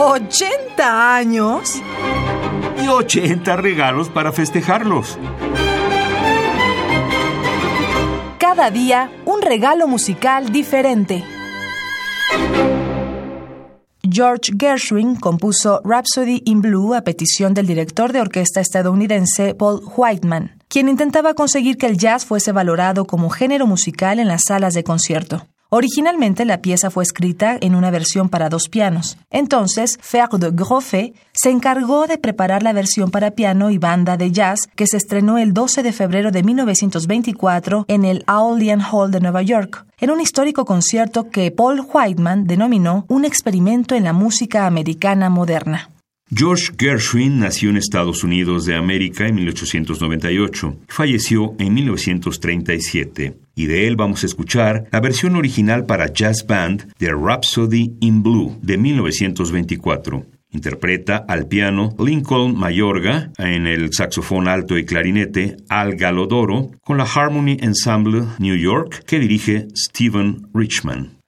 ¿80 años? Y 80 regalos para festejarlos. Cada día un regalo musical diferente. George Gershwin compuso Rhapsody in Blue a petición del director de orquesta estadounidense Paul Whiteman, quien intentaba conseguir que el jazz fuese valorado como género musical en las salas de concierto. Originalmente la pieza fue escrita en una versión para dos pianos. Entonces, Fer de Groffet se encargó de preparar la versión para piano y banda de jazz que se estrenó el 12 de febrero de 1924 en el Aullian Hall de Nueva York, en un histórico concierto que Paul Whiteman denominó un experimento en la música americana moderna. George Gershwin nació en Estados Unidos de América en 1898. Falleció en 1937. Y de él vamos a escuchar la versión original para jazz band de Rhapsody in Blue de 1924. Interpreta al piano Lincoln Mayorga, en el saxofón alto y clarinete Al Galodoro, con la Harmony Ensemble New York que dirige Stephen Richman.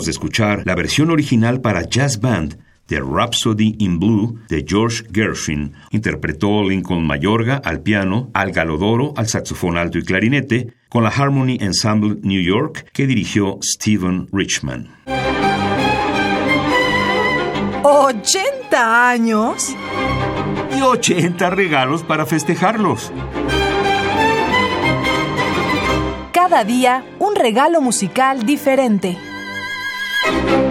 Acabamos de escuchar la versión original para jazz band de Rhapsody in Blue de George Gershwin. Interpretó Lincoln Mayorga al piano, Al Galodoro al saxofón alto y clarinete, con la Harmony Ensemble New York que dirigió Stephen Richman. ¿80 años? Y 80 regalos para festejarlos. Cada día un regalo musical diferente. Thank you.